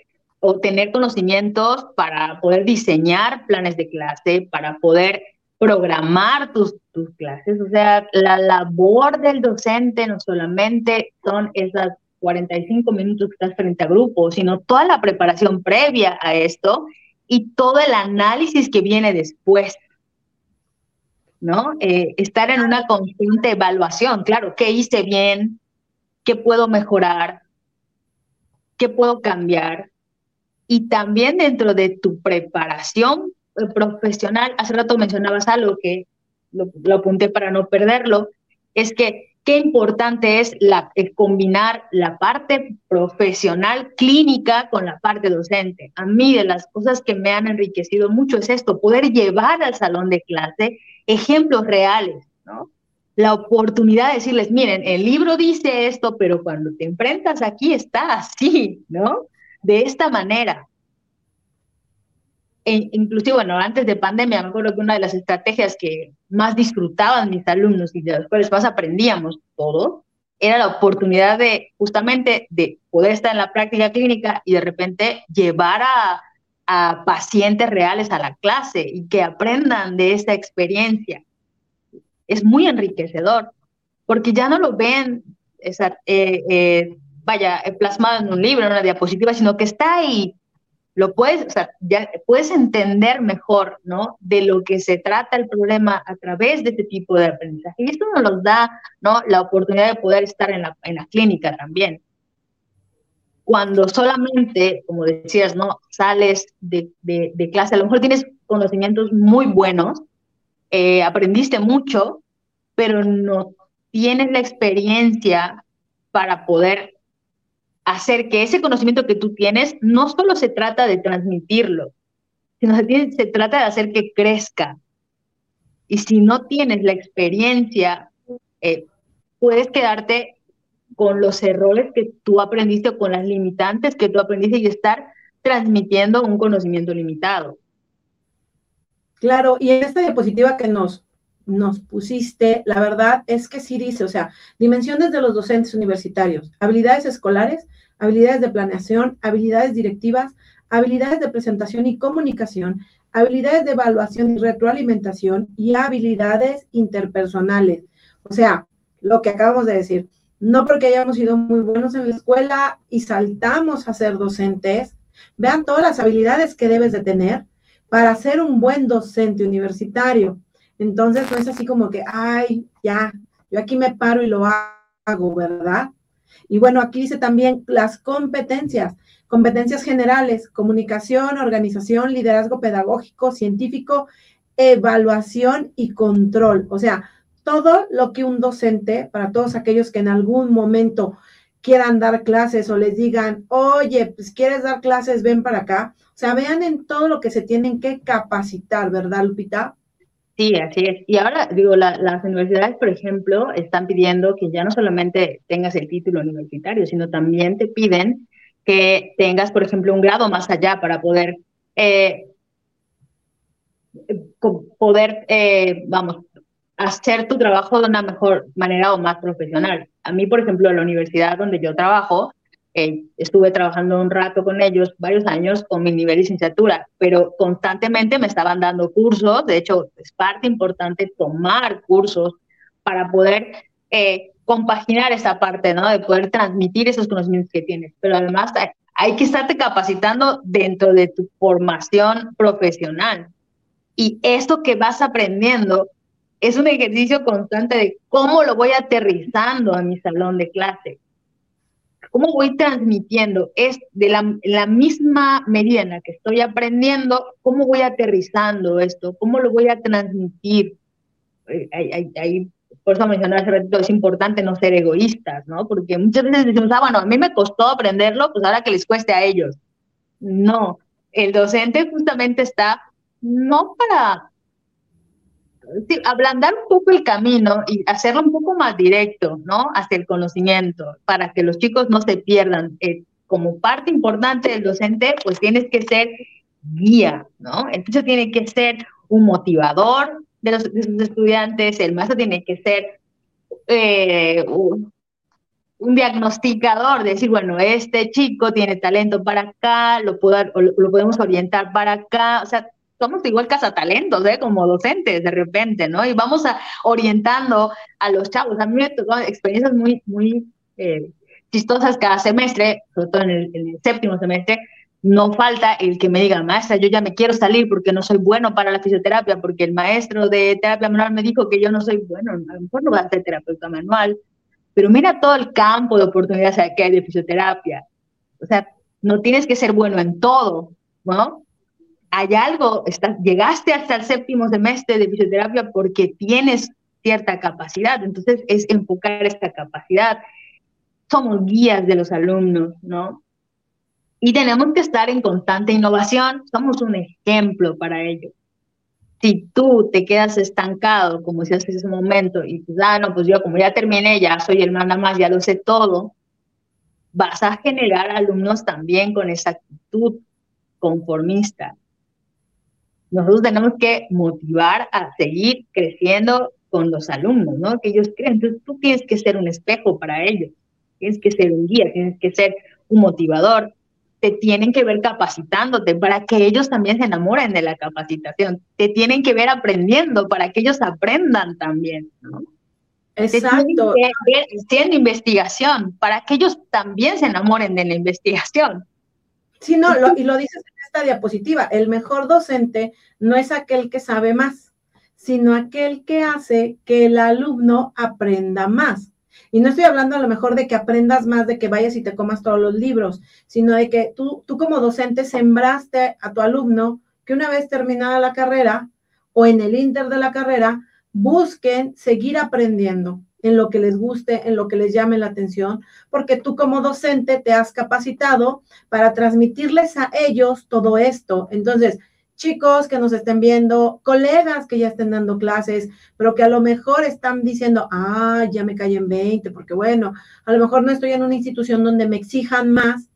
o tener conocimientos para poder diseñar planes de clase, para poder programar tus, tus clases. O sea, la labor del docente no solamente son esas 45 minutos que estás frente a grupo, sino toda la preparación previa a esto y todo el análisis que viene después. ¿No? Eh, estar en una constante evaluación, claro, ¿qué hice bien? ¿Qué puedo mejorar? ¿Qué puedo cambiar? Y también dentro de tu preparación eh, profesional, hace rato mencionabas algo que lo, apunté para no perderlo, es que qué importante es la, eh, combinar la parte profesional clínica con la parte docente. A mí de las cosas que me han enriquecido mucho es esto, poder llevar al salón de clase ejemplos reales, ¿no? La oportunidad de decirles, miren, el libro dice esto, pero cuando te enfrentas aquí está así, ¿no? De esta manera. E inclusive, bueno, antes de pandemia, me acuerdo que una de las estrategias que más disfrutaban mis alumnos y de las cuales más aprendíamos todo, era la oportunidad de justamente de poder estar en la práctica clínica y de repente llevar a, a pacientes reales a la clase y que aprendan de esta experiencia. Es muy enriquecedor, porque ya no lo ven eh, eh, vaya, eh, plasmado en un libro, en una diapositiva, sino que está ahí. Lo puedes, o sea, ya puedes entender mejor, ¿no? De lo que se trata el problema a través de este tipo de aprendizaje. Y esto nos da, ¿no? La oportunidad de poder estar en la, en la clínica también. Cuando solamente, como decías, ¿no? Sales de, de, clase, a lo mejor tienes conocimientos muy buenos, eh, aprendiste mucho, pero no tienes la experiencia para poder hacer que ese conocimiento que tú tienes no solo se trata de transmitirlo, sino se, se trata de hacer que crezca. Y si no tienes la experiencia, eh, puedes quedarte con los errores que tú aprendiste o con las limitantes que tú aprendiste y estar transmitiendo un conocimiento limitado. Claro, y en esta diapositiva que nos, nos pusiste, la verdad es que sí dice, o sea, dimensiones de los docentes universitarios, habilidades escolares, habilidades de planeación, habilidades directivas, habilidades de presentación y comunicación, habilidades de evaluación y retroalimentación y habilidades interpersonales. O sea, lo que acabamos de decir, no porque hayamos sido muy buenos en la escuela y saltamos a ser docentes, vean todas las habilidades que debes de tener para ser un buen docente universitario. Entonces, no es así como que, ay, ya, yo aquí me paro y lo hago, ¿verdad? Y bueno, aquí dice también las competencias, competencias generales, comunicación, organización, liderazgo pedagógico, científico, evaluación y control. O sea, todo lo que un docente, para todos aquellos que en algún momento quieran dar clases o les digan, oye, pues quieres dar clases, ven para acá. O sea, vean en todo lo que se tienen que capacitar, ¿verdad, Lupita? Sí, así es. Y ahora, digo, las universidades, por ejemplo, están pidiendo que ya no solamente tengas el título universitario, sino también te piden que tengas, por ejemplo, un grado más allá para poder, eh, poder, eh, vamos, hacer tu trabajo de una mejor manera o más profesional. A mí, por ejemplo, en la universidad donde yo trabajo, eh, estuve trabajando un rato con ellos, varios años, con mi nivel de licenciatura, pero constantemente me estaban dando cursos, de hecho es parte importante tomar cursos para poder eh, compaginar esa parte, ¿no? De poder transmitir esos conocimientos que tienes, pero además hay, que estarte capacitando dentro de tu formación profesional. Y esto que vas aprendiendo es un ejercicio constante de cómo lo voy aterrizando a mi salón de clase ¿Cómo voy transmitiendo? Es de la, misma medida en la que estoy aprendiendo, ¿cómo voy aterrizando esto? ¿Cómo lo voy a transmitir? Eh, por eso mencioné hace ratito, es importante no ser egoístas, ¿no? Porque muchas veces decimos, ah, bueno, a mí me costó aprenderlo, pues ahora que les cueste a ellos. No, el docente justamente está no para ablandar un poco el camino y hacerlo un poco más directo, ¿no? Hacia el conocimiento, para que los chicos no se pierdan. Eh, como parte importante del docente, pues tienes que ser guía, ¿no? Entonces tiene que ser un motivador de los, estudiantes, el maestro tiene que ser eh, un, diagnosticador, decir, bueno, este chico tiene talento para acá, lo, puedo, lo podemos orientar para acá, o sea, somos igual cazatalentos, ¿eh? Como docentes de repente, ¿no? Y vamos a, orientando a los chavos. A mí me tocó experiencias muy, muy eh, chistosas cada semestre, sobre todo en el, séptimo semestre, no falta el que me diga, maestra, yo ya me quiero salir porque no soy bueno para la fisioterapia, porque el maestro de terapia manual me dijo que yo no soy bueno, a lo mejor no voy a ser terapeuta manual, pero mira todo el campo de oportunidades que hay de fisioterapia. O sea, no tienes que ser bueno en todo, ¿no? Hay algo, llegaste hasta el séptimo semestre de fisioterapia porque tienes cierta capacidad, entonces es enfocar esta capacidad. Somos guías de los alumnos, ¿no? Y tenemos que estar en constante innovación, somos un ejemplo para ello. Si tú te quedas estancado, como decías en ese momento, y pues, ah, no, pues yo como ya terminé, ya soy el manda más, ya lo sé todo, vas a generar alumnos también con esa actitud conformista, nosotros tenemos que motivar a seguir creciendo con los alumnos, ¿no? Que ellos creen. Entonces tú tienes que ser un espejo para ellos, tienes que ser un guía, tienes que ser un motivador, te tienen que ver capacitándote para que ellos también se enamoren de la capacitación, te tienen que ver aprendiendo para que ellos aprendan también, ¿no? Exacto. Te que ver haciendo investigación para que ellos también se enamoren de la investigación. Sí, no, y lo dices diapositiva. El mejor docente no es aquel que sabe más, sino aquel que hace que el alumno aprenda más. Y no estoy hablando a lo mejor de que aprendas más, de que vayas y te comas todos los libros, sino de que tú, tú como docente sembraste a tu alumno que una vez terminada la carrera o en el inter de la carrera, busquen seguir aprendiendo en lo que les guste, en lo que les llame la atención, porque tú como docente te has capacitado para transmitirles a ellos todo esto. Entonces, chicos que nos estén viendo, colegas que ya estén dando clases, pero que a lo mejor están diciendo, ah, ya me caí en 20, porque bueno, a lo mejor no estoy en una institución donde me exijan más,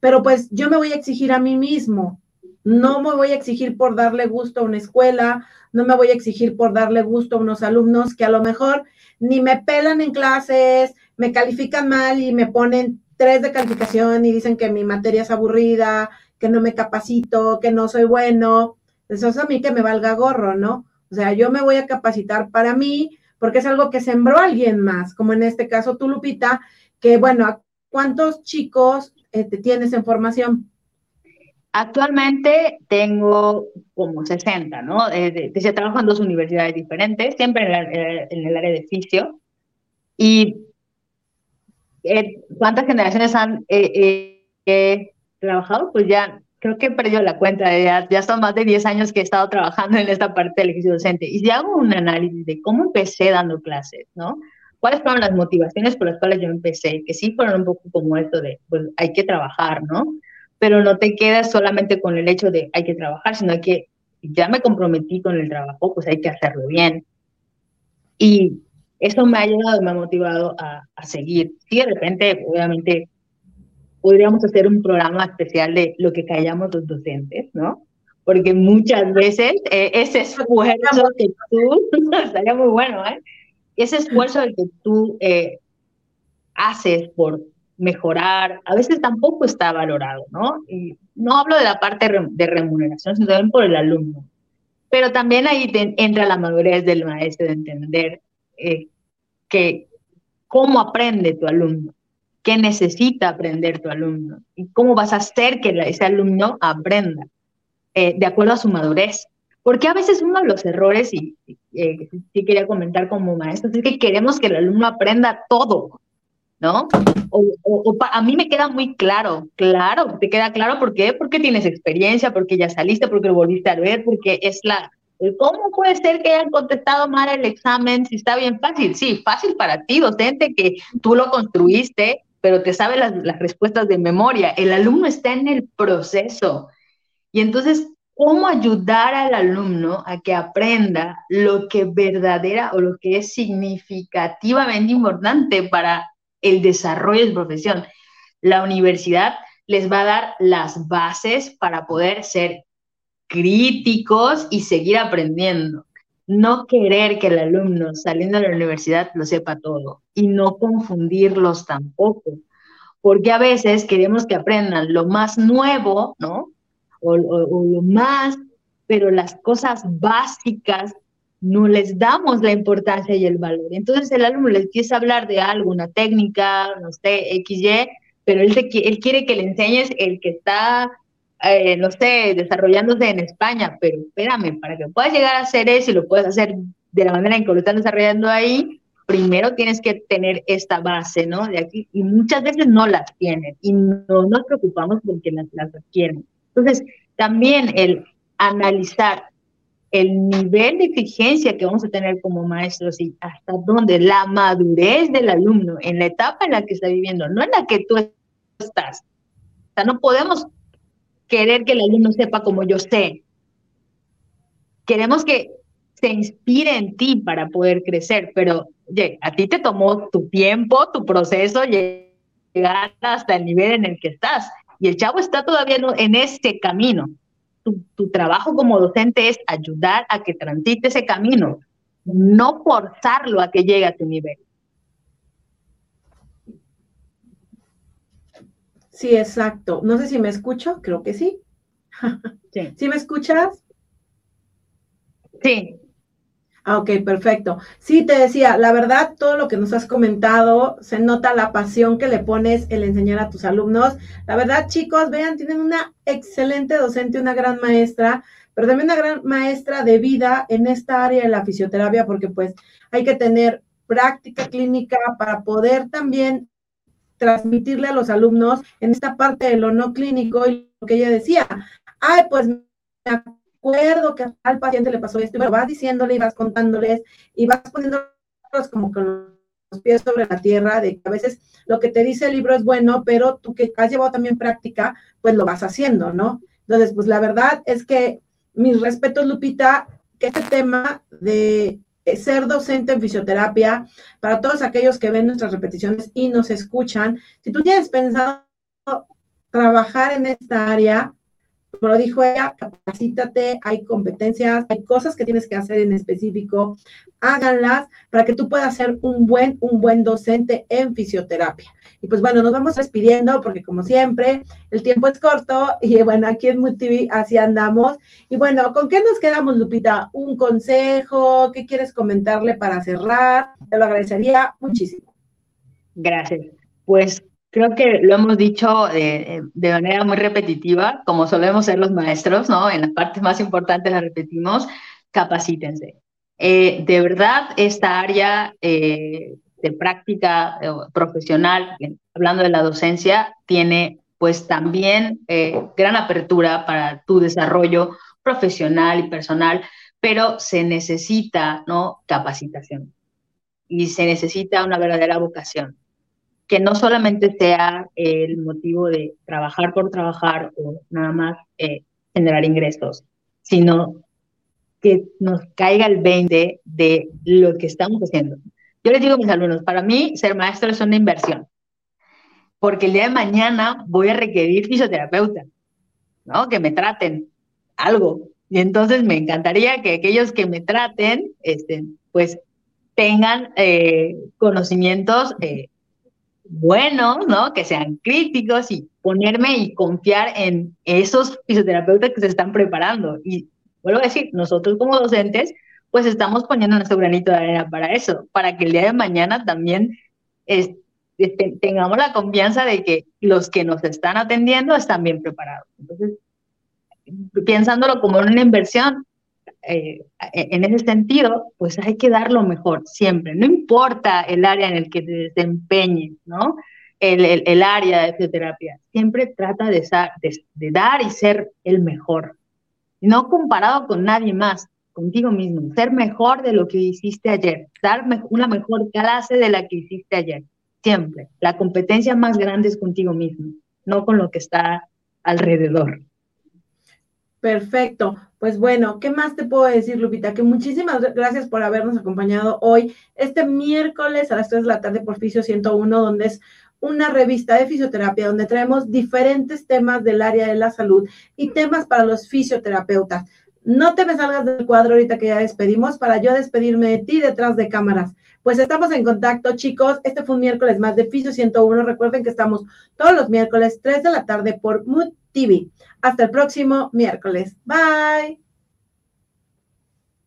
pero pues yo me voy a exigir a mí mismo. No me voy a exigir por darle gusto a una escuela, no me voy a exigir por darle gusto a unos alumnos que a lo mejor ni me pelan en clases, me califican mal y me ponen tres de calificación y dicen que mi materia es aburrida, que no me capacito, que no soy bueno. Eso es a mí que me valga gorro, ¿no? O sea, yo me voy a capacitar para mí porque es algo que sembró alguien más, como en este caso tú, Lupita, que bueno, ¿cuántos chicos eh, tienes en formación? Actualmente tengo como 60, ¿no? Eh, se trabajo en dos universidades diferentes, siempre en, el área de fisio. Y eh, ¿cuántas generaciones han eh, trabajado? Pues ya creo que he perdido la cuenta, ya, ya son más de 10 años que he estado trabajando en esta parte del ejercicio docente. Y si hago un análisis de cómo empecé dando clases, ¿no? ¿Cuáles fueron las motivaciones por las cuales yo empecé? Que sí fueron un poco como esto de, pues hay que trabajar, ¿no? Pero no te quedas solamente con el hecho de hay que trabajar, sino que ya me comprometí con el trabajo, pues hay que hacerlo bien. Y eso me ha ayudado, me ha motivado a, seguir. Sí, de repente, obviamente, podríamos hacer un programa especial de lo que callamos los docentes, ¿no? Porque muchas veces eh, ese esfuerzo que tú, estaría muy bueno, ¿eh? Ese esfuerzo que tú eh, haces por mejorar, a veces tampoco está valorado, ¿no? Y no hablo de la parte de remuneración, sino también por el alumno. Pero también ahí entra la madurez del maestro de entender eh, que cómo aprende tu alumno, qué necesita aprender tu alumno y cómo vas a hacer que ese alumno aprenda eh, de acuerdo a su madurez. Porque a veces uno de los errores, y eh, sí quería comentar como maestro, es que queremos que el alumno aprenda todo, ¿no? O, a mí me queda muy claro, claro, te queda claro por qué, porque tienes experiencia, porque ya saliste, porque lo volviste a ver, porque es la... ¿Cómo puede ser que hayan contestado mal el examen si está bien fácil? Sí, fácil para ti, docente, que tú lo construiste, pero te sabe las, las respuestas de memoria. El alumno está en el proceso. Y entonces, ¿cómo ayudar al alumno a que aprenda lo que verdadera o lo que es significativamente importante para el desarrollo de su profesión. La universidad les va a dar las bases para poder ser críticos y seguir aprendiendo. No querer que el alumno saliendo de la universidad lo sepa todo y no confundirlos tampoco, porque a veces queremos que aprendan lo más nuevo, ¿no? O, o lo más, pero las cosas básicas no les damos la importancia y el valor. Entonces el alumno le empieza a hablar de algo, una técnica, no sé, XY, pero él, él quiere que le enseñes el que está, eh, no sé, desarrollándose en España, pero espérame, para que puedas llegar a hacer eso y lo puedas hacer de la manera en que lo están desarrollando ahí, primero tienes que tener esta base, ¿no? De aquí, y muchas veces no las tienen y no nos preocupamos porque las, las adquieren. Entonces, también el analizar el nivel de exigencia que vamos a tener como maestros y hasta dónde la madurez del alumno en la etapa en la que está viviendo, no en la que tú estás. O sea, no podemos querer que el alumno sepa como yo sé. Queremos que se inspire en ti para poder crecer, pero a ti te tomó tu tiempo, tu proceso, llegar hasta el nivel en el que estás. Y el chavo está todavía en este camino tu, trabajo como docente es ayudar a que transite ese camino, no forzarlo a que llegue a tu nivel. Sí, exacto. No sé si me escucho, creo que sí. Sí. ¿Sí me escuchas? Sí. Ah, ok, perfecto. Sí, te decía, la verdad, todo lo que nos has comentado, se nota la pasión que le pones el enseñar a tus alumnos. La verdad, chicos, vean, tienen una excelente docente, una gran maestra, pero también una gran maestra de vida en esta área de la fisioterapia, porque pues hay que tener práctica clínica para poder también transmitirle a los alumnos en esta parte de lo no clínico y lo que ella decía. Ay, pues me acuerdo que al paciente le pasó esto, pero vas diciéndole y vas contándoles y vas poniéndolos como con los pies sobre la tierra, de que a veces lo que te dice el libro es bueno, pero tú que has llevado también práctica, pues lo vas haciendo, ¿no? Entonces, pues la verdad es que mis respetos, Lupita, que este tema de ser docente en fisioterapia, para todos aquellos que ven nuestras repeticiones y nos escuchan, si tú tienes pensado trabajar en esta área, como lo dijo ella, capacítate, hay competencias, hay cosas que tienes que hacer en específico, háganlas para que tú puedas ser un buen, un buen docente en fisioterapia. Y pues bueno, nos vamos despidiendo porque como siempre, el tiempo es corto y bueno, aquí en MultiV así andamos. Y bueno, ¿con qué nos quedamos, Lupita? ¿Un consejo? ¿Qué quieres comentarle para cerrar? Te lo agradecería muchísimo. Gracias. Pues Creo que lo hemos dicho de, manera muy repetitiva, como solemos ser los maestros, ¿no? En las partes más importantes las repetimos, capacítense. Eh, de verdad, esta área eh, de práctica eh, profesional, hablando de la docencia, tiene pues también gran apertura para tu desarrollo profesional y personal, pero se necesita, ¿no? Capacitación y se necesita una verdadera vocación que no solamente sea el motivo de trabajar por trabajar o nada más eh, generar ingresos, sino que nos caiga el 20 de lo que estamos haciendo. Yo les digo a mis alumnos, para mí ser maestro es una inversión, porque el día de mañana voy a requerir fisioterapeuta, ¿no? Que me traten algo. Y entonces me encantaría que aquellos que me traten, este, pues tengan eh, conocimientos eh, buenos, ¿no? Que sean críticos y ponerme y confiar en esos fisioterapeutas que se están preparando. Y vuelvo a decir, nosotros como docentes, pues estamos poniendo nuestro granito de arena para eso, para que el día de mañana también este, tengamos la confianza de que los que nos están atendiendo están bien preparados. Entonces, pensándolo como una inversión, eh, en ese sentido, pues hay que dar lo mejor siempre, no importa el área en el que te desempeñes, ¿no? El, área de fisioterapia, siempre trata de, dar y ser el mejor, no comparado con nadie más, contigo mismo, ser mejor de lo que hiciste ayer, dar una mejor clase de la que hiciste ayer, siempre. La competencia más grande es contigo mismo, no con lo que está alrededor. Perfecto. Pues bueno, ¿qué más te puedo decir, Lupita? Que muchísimas gracias por habernos acompañado hoy, este miércoles a las 3 de la tarde por Fisio 101, donde es una revista de fisioterapia donde traemos diferentes temas del área de la salud y temas para los fisioterapeutas. No te me salgas del cuadro ahorita que ya despedimos para yo despedirme de ti detrás de cámaras. Pues estamos en contacto, chicos. Este fue un miércoles más de Fisio 101. Recuerden que estamos todos los miércoles, 3 de la tarde por Mood TV. Hasta el próximo miércoles. Bye.